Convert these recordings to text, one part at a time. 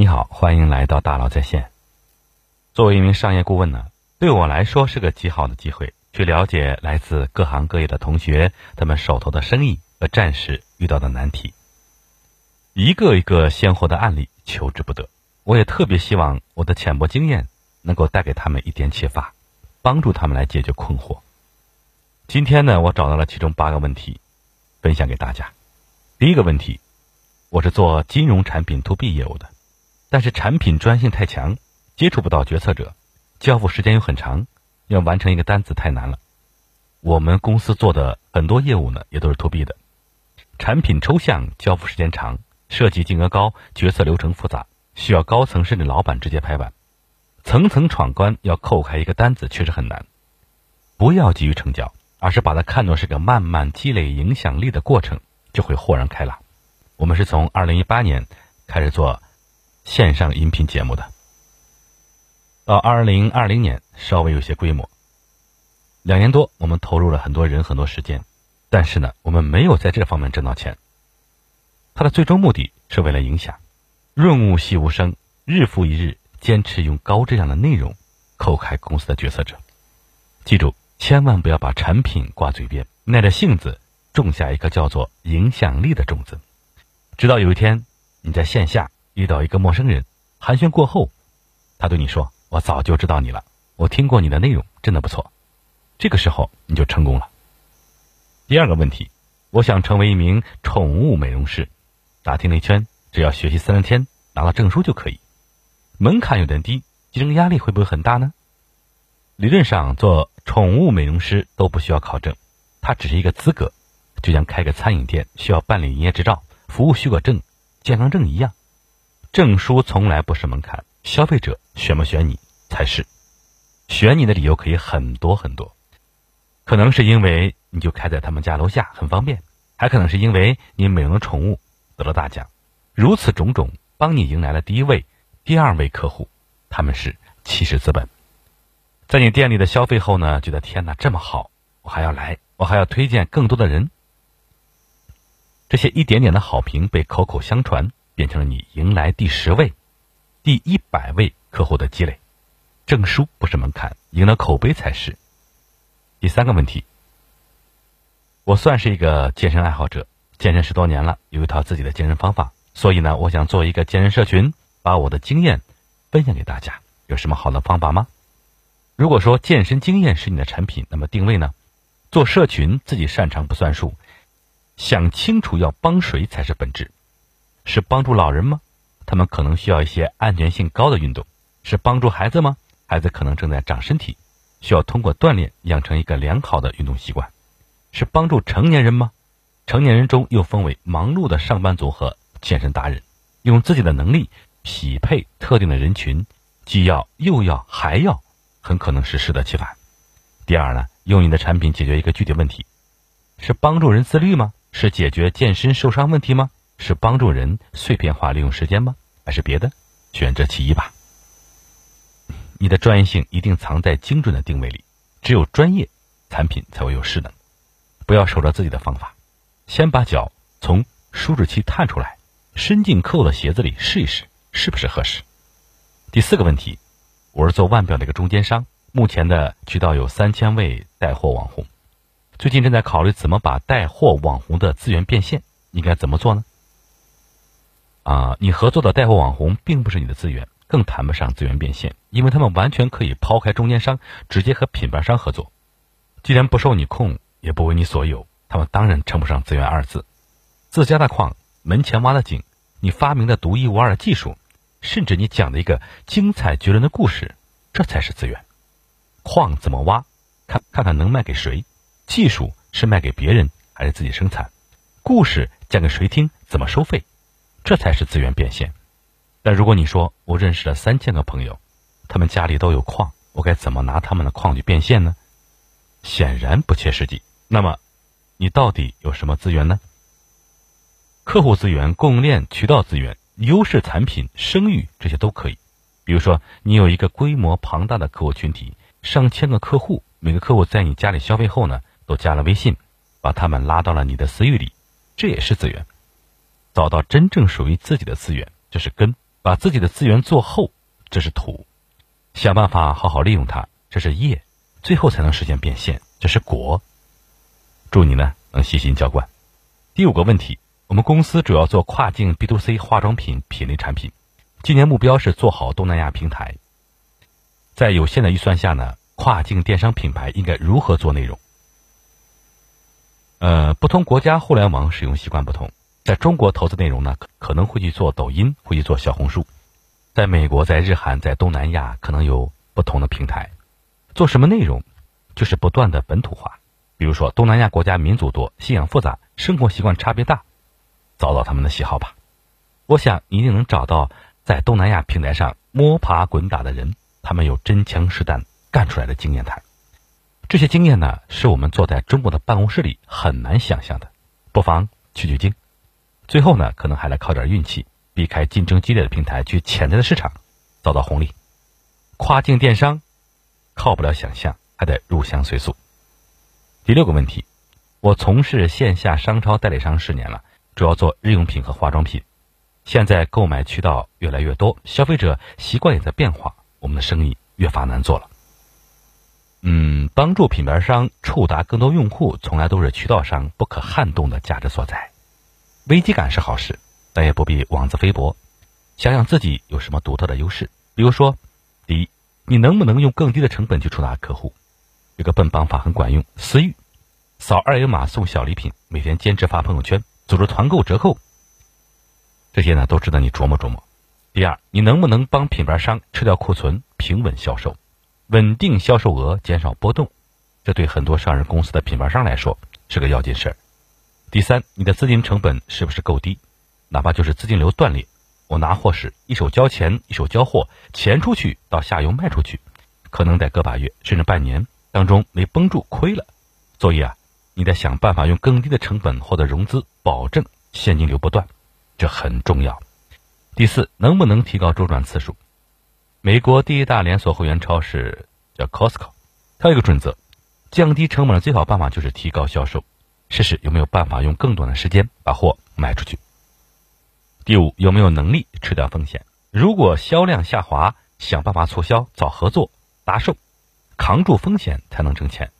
你好，欢迎来到大佬在线。作为一名商业顾问呢，对我来说是个极好的机会，去了解来自各行各业的同学他们手头的生意和战士遇到的难题，一个一个鲜活的案例求之不得。我也特别希望我的浅薄经验能够带给他们一点启发，帮助他们来解决困惑。今天呢，我找到了其中八个问题，分享给大家。第一个问题，我是做金融产品 to B 业务的，但是产品专性太强，接触不到决策者，交付时间又很长，要完成一个单子太难了。我们公司做的很多业务呢，也都是 to B 的，产品抽象，交付时间长，设计金额高，决策流程复杂，需要高层甚至老板直接拍板，层层闯关要扣开一个单子确实很难。不要急于成交，而是把它看作是个慢慢积累影响力的过程。就会豁然开朗。我们是从二零一八年开始做线上音频节目的，到二零二零年稍微有些规模。两年多，我们投入了很多人很多时间，但是呢，我们没有在这方面挣到钱。它的最终目的是为了影响，润物细无声，日复一日，坚持用高质量的内容扣开公司的决策者。记住，千万不要把产品挂嘴边，耐着性子。种下一颗叫做影响力的种子，直到有一天你在线下遇到一个陌生人，寒暄过后，他对你说：“我早就知道你了，我听过你的内容，真的不错。”这个时候你就成功了。第二个问题，我想成为一名宠物美容师，打听了一圈，只要学习三十天，拿到证书就可以，门槛有点低，竞争压力会不会很大呢？理论上做宠物美容师都不需要考证，它只是一个资格。就像开个餐饮店需要办理营业执照、服务许可证、健康证一样，证书从来不是门槛，消费者选不选你才是。选你的理由可以很多很多，可能是因为你就开在他们家楼下很方便，还可能是因为你美容的宠物得了大奖，如此种种，帮你迎来了第一位、第二位客户，他们是起始资本。在你店里的消费后呢，觉得天哪，这么好，我还要来，我还要推荐更多的人。这些一点点的好评被口口相传，变成了你迎来第十位、第一百位客户的积累。证书不是门槛，赢了口碑才是。第三个问题，我算是一个健身爱好者，健身十多年了，有一套自己的健身方法，所以呢，我想做一个健身社群，把我的经验分享给大家。有什么好的方法吗？如果说健身经验是你的产品，那么定位呢？做社群自己擅长不算数。想清楚要帮谁才是本质，是帮助老人吗？他们可能需要一些安全性高的运动。是帮助孩子吗？孩子可能正在长身体，需要通过锻炼养成一个良好的运动习惯。是帮助成年人吗？成年人中又分为忙碌的上班族和健身达人，用自己的能力匹配特定的人群，既要又要还要，很可能是适得其反。第二呢，用你的产品解决一个具体问题，是帮助人自律吗？是解决健身受伤问题吗？是帮助人碎片化利用时间吗？还是别的？选择其一吧。你的专业性一定藏在精准的定位里，只有专业，产品才会有势能。不要守着自己的方法，先把脚从舒适区探出来，伸进客户的鞋子里试一试，是不是合适？第四个问题，我是做腕表的一个中间商，目前的渠道有三千位带货网红。最近正在考虑怎么把带货网红的资源变现，应该怎么做呢？啊，你合作的带货网红并不是你的资源，更谈不上资源变现，因为他们完全可以抛开中间商，直接和品牌商合作。既然不受你控，也不为你所有，他们当然称不上资源二字。自家的矿，门前挖的井，你发明的独一无二的技术，甚至你讲的一个精彩绝伦的故事，这才是资源。矿怎么挖，看看看能卖给谁。技术是卖给别人还是自己生产？故事讲给谁听？怎么收费？这才是资源变现。但如果你说我认识了三千个朋友，他们家里都有矿，我该怎么拿他们的矿去变现呢？显然不切实际。那么，你到底有什么资源呢？客户资源、供应链、渠道资源、优势产品、声誉，这些都可以。比如说，你有一个规模庞大的客户群体，上千个客户，每个客户在你家里消费后呢？都加了微信，把他们拉到了你的私域里，这也是资源。找到真正属于自己的资源，这是根，把自己的资源做厚，这是土；想办法好好利用它，这是业；最后才能实现变现，这是果。祝你呢能细心浇灌。第五个问题，我们公司主要做跨境 B to C 化妆品品类产品，今年目标是做好东南亚平台。在有限的预算下呢，跨境电商品牌应该如何做内容？呃，不同国家互联网使用习惯不同，在中国投资内容呢，可能会去做抖音，会去做小红书；在美国、在日韩、在东南亚，可能有不同的平台。做什么内容，就是不断的本土化。比如说，东南亚国家民族多，信仰复杂，生活习惯差别大，找找他们的喜好吧。我想一定能找到在东南亚平台上摸爬滚打的人，他们有真枪实弹干出来的经验谈。这些经验呢，是我们坐在中国的办公室里很难想象的，不妨取取经。最后呢，可能还来靠点运气，避开竞争激烈的平台，去潜在的市场找到红利。跨境电商靠不了想象，还得入乡随俗。第六个问题，我从事线下商超代理商十年了，主要做日用品和化妆品。现在购买渠道越来越多，消费者习惯也在变化，我们的生意越发难做了。嗯，帮助品牌商触达更多用户，从来都是渠道商不可撼动的价值所在。危机感是好事，但也不必妄自菲薄。想想自己有什么独特的优势，比如说，第一，你能不能用更低的成本去触达客户？有个笨方法很管用，私域，扫二维码送小礼品，每天坚持发朋友圈，组织团购折扣，这些呢都值得你琢磨琢磨。第二，你能不能帮品牌商撤掉库存，平稳销售？稳定销售额，减少波动，这对很多上市公司的品牌商来说是个要紧事儿。第三，你的资金成本是不是够低？哪怕就是资金流断裂，我拿货时一手交钱，一手交货，钱出去到下游卖出去，可能得个把月甚至半年当中没绷住亏了。所以啊，你得想办法用更低的成本获得融资，保证现金流不断，这很重要。第四，能不能提高周转次数？美国第一大连锁会员超市叫 Costco，它有一个准则：降低成本的最好办法就是提高销售。试试有没有办法用更短的时间把货卖出去。第五，有没有能力吃掉风险？如果销量下滑，想办法促销、找合作、搭售，扛住风险才能挣钱。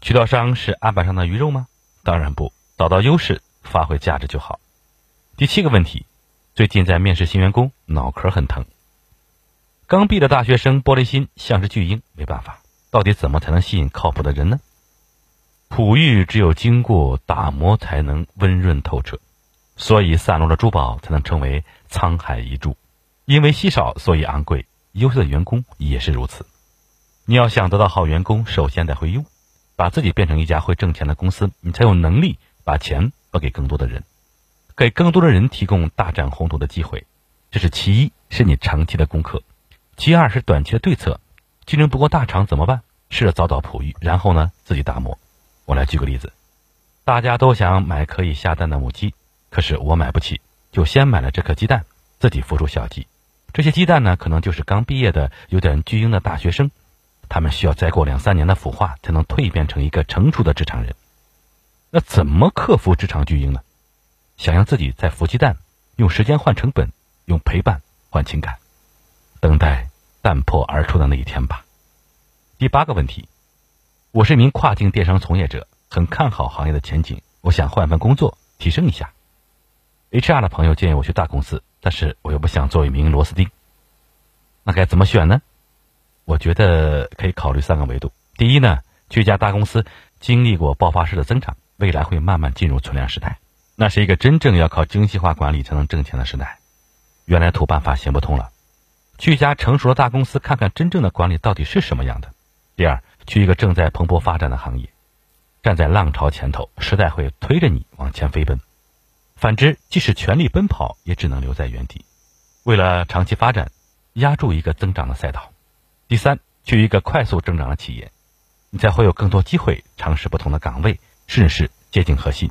渠道商是案板上的鱼肉吗？当然不，找到优势，发挥价值就好。第七个问题，最近在面试新员工，脑壳很疼。刚毕的大学生玻璃心，像是巨婴，没办法。到底怎么才能吸引靠谱的人呢？璞玉只有经过打磨，才能温润透彻。所以散落的珠宝才能称为沧海一珠。因为稀少，所以昂贵。优秀的员工也是如此。你要想得到好员工，首先得会用，把自己变成一家会挣钱的公司，你才有能力把钱分给更多的人，给更多的人提供大展宏图的机会。这是其一，是你长期的功课。其二是短期的对策，竞争不过大厂怎么办？试着早早璞玉，然后呢自己打磨。我来举个例子，大家都想买可以下蛋的母鸡，可是我买不起，就先买了这颗鸡蛋，自己孵出小鸡。这些鸡蛋呢，可能就是刚毕业的有点巨婴的大学生，他们需要再过两三年的孵化，才能蜕变成一个成熟的职场人。那怎么克服职场巨婴呢？想让自己再孵鸡蛋，用时间换成本，用陪伴换情感，等待。蛋破而出的那一天吧。第八个问题，我是一名跨境电商从业者，很看好行业的前景，我想换份工作提升一下。HR 的朋友建议我去大公司，但是我又不想做一名螺丝钉，那该怎么选呢？我觉得可以考虑三个维度。第一呢，去一家大公司，经历过爆发式的增长，未来会慢慢进入存量时代，那是一个真正要靠精细化管理才能挣钱的时代。原来土办法行不通了。去一家成熟的大公司，看看真正的管理到底是什么样的。第二，去一个正在蓬勃发展的行业，站在浪潮前头，时代会推着你往前飞奔。反之，即使全力奔跑，也只能留在原地。为了长期发展，压住一个增长的赛道。第三，去一个快速增长的企业，你才会有更多机会尝试不同的岗位，甚至是接近核心。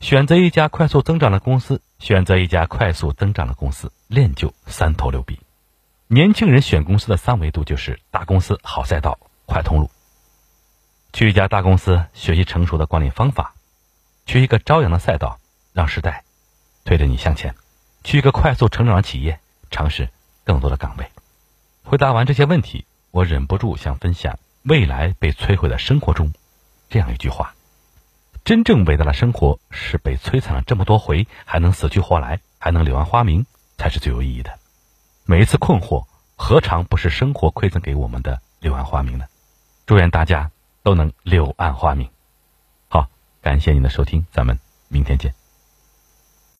选择一家快速增长的公司，选择一家快速增长的公司，练就三头六臂。年轻人选公司的三维度就是大公司好赛道快通路，去一家大公司学习成熟的管理方法，去一个朝阳的赛道让时代推着你向前，去一个快速成长的企业尝试更多的岗位。回答完这些问题，我忍不住想分享未来被摧毁的生活中这样一句话：真正伟大的生活是被摧残了这么多回，还能死去活来，还能柳暗花明，才是最有意义的。每一次困惑，何尝不是生活馈赠给我们的柳暗花明呢？祝愿大家都能柳暗花明。好，感谢您的收听，咱们明天见。